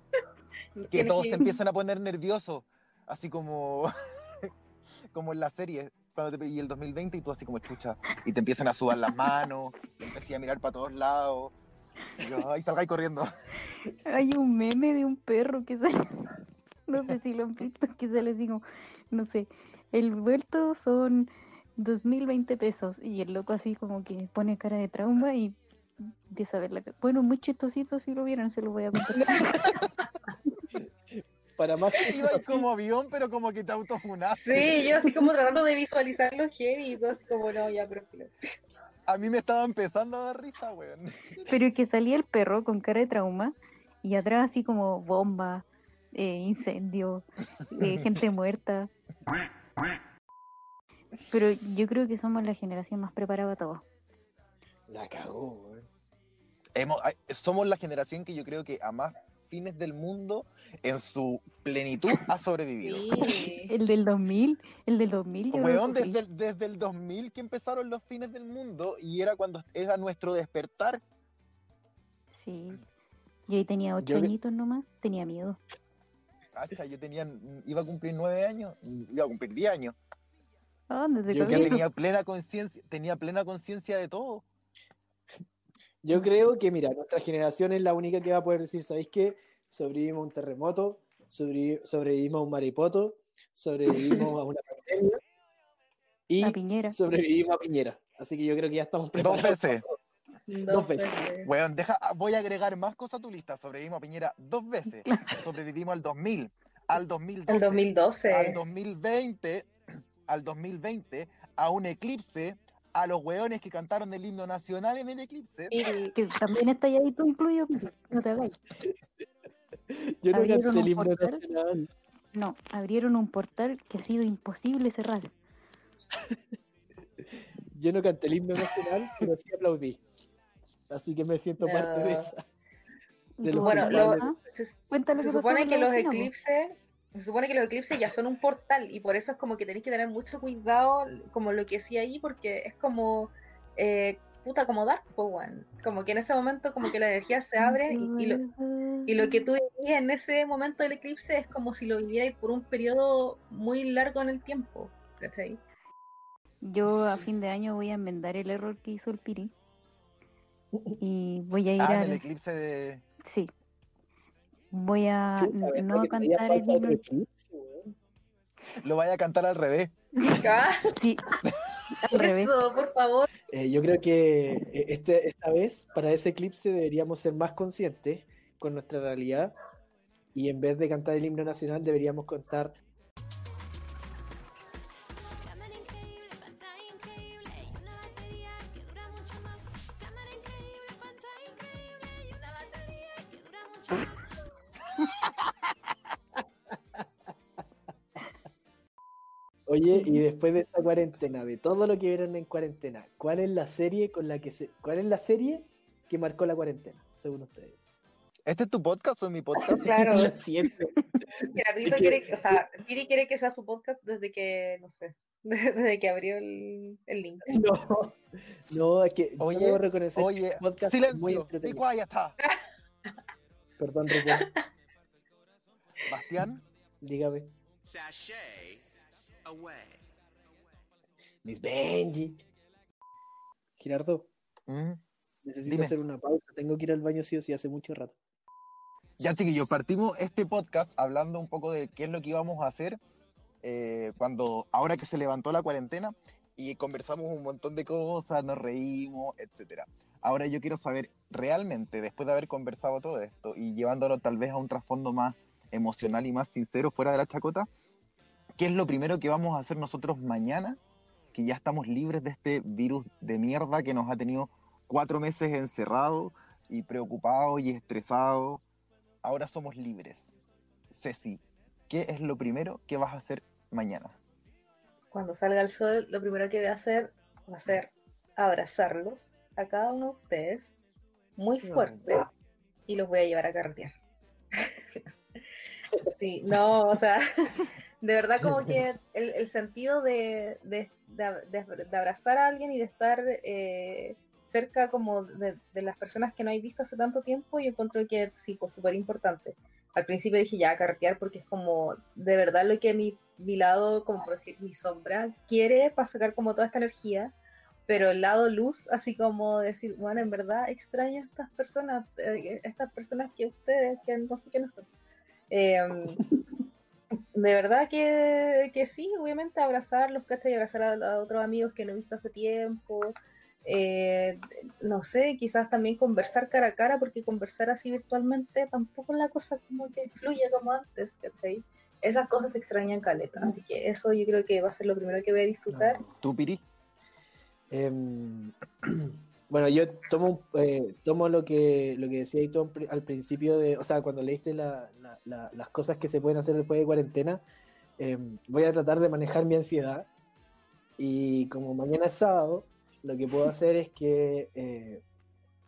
S13: Que todos se empiezan a poner nerviosos. Así como, como en la serie. Cuando te, y el 2020 y tú así como chucha. Y te empiezan a sudar las manos. Y empiezas a mirar para todos lados. Y yo, ay, salgáis corriendo.
S15: Hay un meme de un perro que sale, no sé si lo han visto, que sale así como, no sé, el vuelto son 2020 pesos y el loco así como que pone cara de trauma y empieza a ver la Bueno, muy chistosito si lo vieron, se lo voy a contar.
S16: Para más que
S13: Iba como avión, pero como que te autofunaste.
S14: Sí, yo así como tratando de visualizarlo heavy y todo así como, no, ya, pero...
S13: A mí me estaba empezando a dar risa, weón.
S15: Pero que salía el perro con cara de trauma Y atrás así como bombas, eh, incendios, eh, gente muerta. Pero yo creo que somos la generación más preparada para todo.
S16: La cagó.
S13: Hemos- somos la generación que yo creo que a más fines del mundo en su plenitud ha sobrevivido.
S15: El del 2000, el del 2000 yo
S13: Weón, desde el, desde el 2000 que empezaron los fines del mundo y era cuando era nuestro despertar.
S15: Sí. Yo ahí tenía ocho
S13: Yo que-
S15: añitos nomás, tenía miedo.
S13: Cacha, yo tenía, iba a cumplir nueve años, iba a cumplir diez años.
S15: Ah, desde
S13: Yo tenía plena conciencia, tenía plena conciencia de todo.
S16: Yo creo que, mira, nuestra generación es la única que va a poder decir, ¿sabéis qué? Sobrevivimos a un terremoto, sobrevi- sobrevivimos a un maripoto, sobrevivimos a una pandemia y
S15: A Piñera.
S16: sobrevivimos a Piñera. Así que yo creo que ya estamos
S13: Dos
S16: preparados.
S13: veces.
S16: Dos veces.
S13: Weón, deja, ah, voy a agregar más cosas a tu lista. Sobrevivimos a Piñera dos veces. Sobrevivimos al 2000, al 2012,
S14: Al 2012.
S13: al 2020, al 2020, a un eclipse, a los weones que cantaron el himno nacional en el eclipse.
S15: Que también está ahí tú incluido, no te hagáis.
S16: Yo no
S15: Abrieron
S16: canté el
S15: un
S16: himno
S15: portal.
S16: nacional.
S15: No, abrieron un portal que ha sido imposible cerrar.
S16: Yo no canté el himno nacional, pero sí aplaudí. Así que me siento parte de esa. de
S14: Bueno, lo-
S16: culpables.
S14: se, supone que los eclipses, se supone que los eclipses ya son un portal y por eso es como que tenéis que tener mucho cuidado como lo que decía ahí porque es como eh, puta como Dark weón. como que en ese momento como que la energía se abre y, y lo, y lo que tú vivís en ese momento del eclipse es como si lo vivierais por un periodo muy largo en el tiempo ¿cachai?
S15: Yo a fin de año voy a enmendar el error que hizo el Piri. Y voy a ir
S13: Ah,
S15: a...
S13: el eclipse de.
S15: Sí. Voy a
S16: Chuta,
S15: n-
S16: ¿verdad
S15: no a cantar el himno.
S16: eclipse?
S13: Lo vaya a cantar al revés.
S15: Sí, al revés.
S14: Eso, por favor.
S16: Eh, yo creo que eh, este, esta vez, para ese eclipse, deberíamos ser más conscientes con nuestra realidad y en vez de cantar el himno nacional, deberíamos cantar Oye, y después de esta cuarentena, de todo lo que vieron en cuarentena, ¿cuál es la serie con la que se, cuál es la serie que marcó la cuarentena, según ustedes?
S13: ¿Este es tu podcast o es mi podcast?
S14: Claro.
S16: Lo siento.
S14: Gerardito
S16: Es que-
S14: quiere, o sea, Piri quiere que sea su podcast desde que, no sé, desde que abrió el, el link.
S16: No, no, es que
S13: Oye,
S16: debo reconocer que
S13: Oye,
S16: el podcast es muy
S13: silencio.
S16: Entretenido.
S13: quiet, está.
S16: Perdón, Ricardo,
S13: Bastián.
S16: dígame. Miss Benji. Gerardo,
S13: Mm.
S16: necesito
S13: Dime.
S16: hacer una pausa. Tengo que ir al baño sí o sí hace mucho rato.
S13: Ya, chiquillos, partimos este podcast hablando un poco de qué es lo que íbamos a hacer eh, cuando, ahora que se levantó la cuarentena y conversamos un montón de cosas, nos reímos, etcétera. Ahora yo quiero saber realmente, después de haber conversado todo esto y llevándolo tal vez a un trasfondo más emocional y más sincero fuera de la chacota, ¿qué es lo primero que vamos a hacer nosotros mañana? Que ya estamos libres de este virus de mierda que nos ha tenido cuatro meses encerrados y preocupados y estresados ahora somos libres. Ceci, ¿qué es lo primero que vas a hacer mañana?
S14: Cuando salga el sol, lo primero que voy a hacer va a ser abrazarlos a cada uno de ustedes muy fuerte y los voy a llevar a carretear. Sí, no, o sea, de verdad como que el, el sentido de, de- de- abrazar a alguien y de estar eh, cerca como de, de las personas que no hay visto hace tanto tiempo, yo encuentro que sí, pues súper importante. Al principio dije ya, carretear porque es como de verdad lo que mi, mi lado, como por decir, mi sombra quiere para sacar como toda esta energía, pero el lado luz, así como decir, bueno, en verdad extraño a estas personas, eh, estas personas que ustedes, que no sé quiénes son. Em, de verdad que, que sí, obviamente abrazarlos, ¿cachai? Abrazar a, a otros amigos que no he visto hace tiempo. eh, no sé, quizás también conversar cara a cara, porque conversar así virtualmente tampoco es la cosa como que fluye como antes, ¿cachai? Esas cosas se extrañan caleta, así que eso yo creo que va a ser lo primero que voy a disfrutar.
S13: ¿Tú, Piri?
S16: Em, Bueno, yo tomo, eh, tomo lo que lo que decía tú al pri- al principio de, o sea, cuando leíste la- la- la- las cosas que se pueden hacer después de cuarentena, eh, voy a tratar de manejar mi ansiedad y como mañana es sábado, lo que puedo hacer es que eh,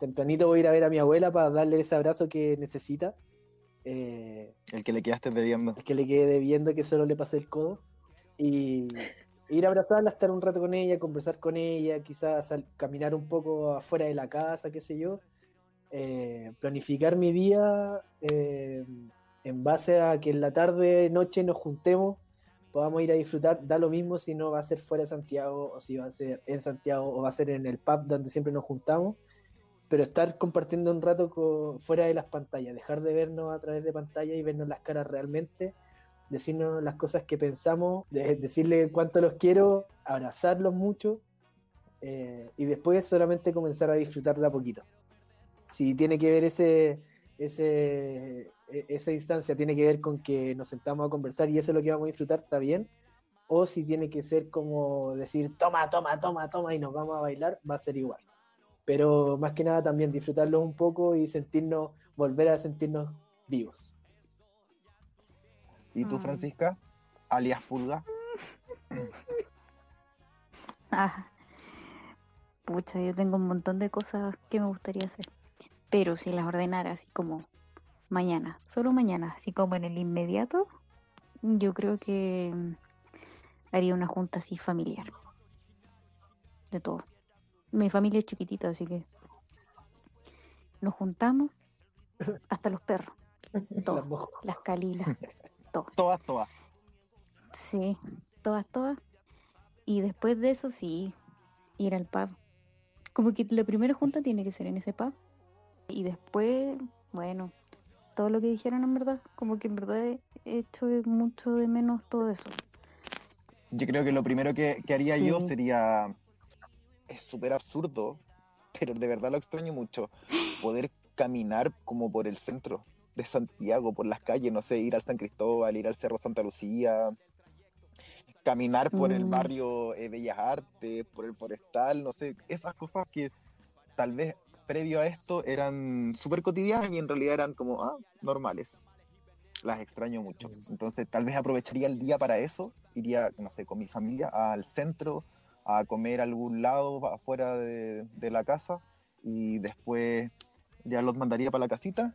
S16: tempranito voy a ir a ver a mi abuela para darle ese abrazo que necesita. eh,
S13: El que le quedaste bebiendo.
S16: el que le quede debiendo que solo le pase el codo. Y ir a abrazarla, estar un rato con ella, conversar con ella, quizás sal- caminar un poco afuera de la casa, qué sé yo. Eh, planificar mi día eh, en base a que en la tarde, noche nos juntemos, podamos ir a disfrutar. Da lo mismo si no va a ser fuera de Santiago o si va a ser en Santiago o va a ser en el pub donde siempre nos juntamos. Pero estar compartiendo un rato co- fuera de las pantallas, dejar de vernos a través de pantalla y vernos las caras realmente, decirnos las cosas que pensamos, de- decirle cuánto los quiero, abrazarlos mucho eh, y después solamente comenzar a disfrutar de a poquito. Si tiene que ver ese, ese, e- esa instancia, tiene que ver con que nos sentamos a conversar y eso es lo que vamos a disfrutar, está bien. O si tiene que ser como decir, toma, toma, toma, toma y nos vamos a bailar, va a ser igual. Pero más que nada también disfrutarlos un poco y sentirnos, volver a sentirnos vivos.
S13: ¿Y tú. Francisca? Alias Pulga.
S15: Ah, pucha, yo tengo un montón de cosas que me gustaría hacer. Pero si las ordenara así como mañana, solo mañana, así como en el inmediato, yo creo que mm, haría una junta así familiar. De todo. Mi familia es chiquitita, así que nos juntamos hasta los perros. Todos. Las calilas. Todas.
S13: Todas, todas.
S15: Sí, todas, todas. Y después de eso, sí, ir al pub. Como que la primera junta tiene que ser en ese pub. Y después, bueno, todo lo que dijeron en verdad, como que en verdad he hecho mucho de menos todo eso.
S13: Yo creo que lo primero que, que haría yo sería. Es súper absurdo, pero de verdad lo extraño mucho. Poder caminar como por el centro de Santiago, por las calles, no sé, ir al San Cristóbal, ir al Cerro Santa Lucía, caminar por el
S15: Mm.
S13: barrio eh, Bellas Artes, por el Forestal, no sé, esas cosas que tal vez previo a esto eran súper cotidianas y en realidad eran como, ah, normales. Las extraño mucho. Entonces tal vez aprovecharía el día para eso, iría, no sé, con mi familia al centro, a comer a algún lado afuera de, de la casa y después ya los mandaría para la casita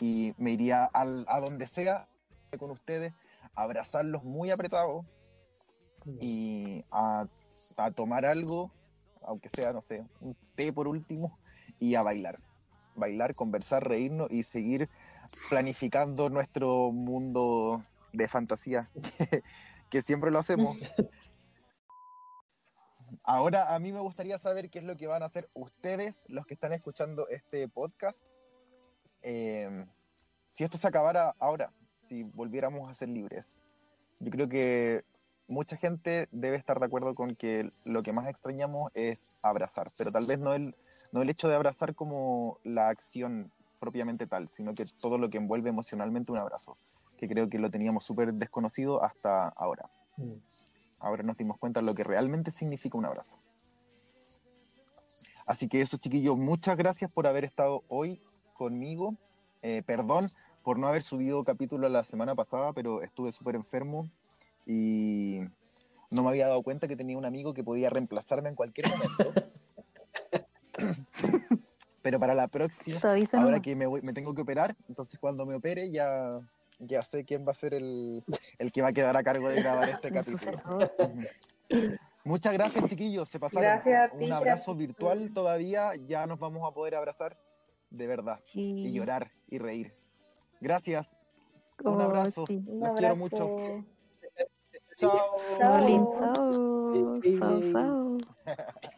S13: y me iría a donde sea con ustedes, abrazarlos muy apretados y a, tomar algo, aunque sea, no sé, un té por último, y a bailar. Bailar, conversar, reírnos y seguir planificando nuestro mundo de fantasía, que siempre lo hacemos. Ahora a mí me gustaría saber qué es lo que van a hacer ustedes, los que están escuchando este podcast. Eh, si esto se acabara ahora, si volviéramos a ser libres, yo creo que mucha gente debe estar de acuerdo con que lo que más extrañamos es abrazar, pero tal vez no el, no el hecho de abrazar como la acción propiamente tal, sino que todo lo que envuelve emocionalmente un abrazo, que creo que lo teníamos súper desconocido hasta ahora. Ahora nos dimos cuenta de lo que realmente significa un abrazo. Así que eso, chiquillos, muchas gracias por haber estado hoy conmigo. Eh, perdón por no haber subido capítulo la semana pasada, pero estuve súper enfermo y no me había dado cuenta que tenía un amigo que podía reemplazarme en cualquier momento. pero para la próxima, ahora que me, voy- me tengo que operar, entonces cuando me opere ya, ya sé quién va a ser el, el que va a quedar a cargo de grabar este capítulo. Muchas gracias, chiquillos. Se pasaron.
S14: Gracias a ti,
S13: Un abrazo
S14: gracias.
S13: virtual todavía. Ya nos vamos a poder abrazar de verdad. Y llorar y reír. Gracias.
S15: Oh,
S13: Un abrazo.
S15: sí.
S13: Los quiero mucho. Chao.
S15: Chao. Chao, chao.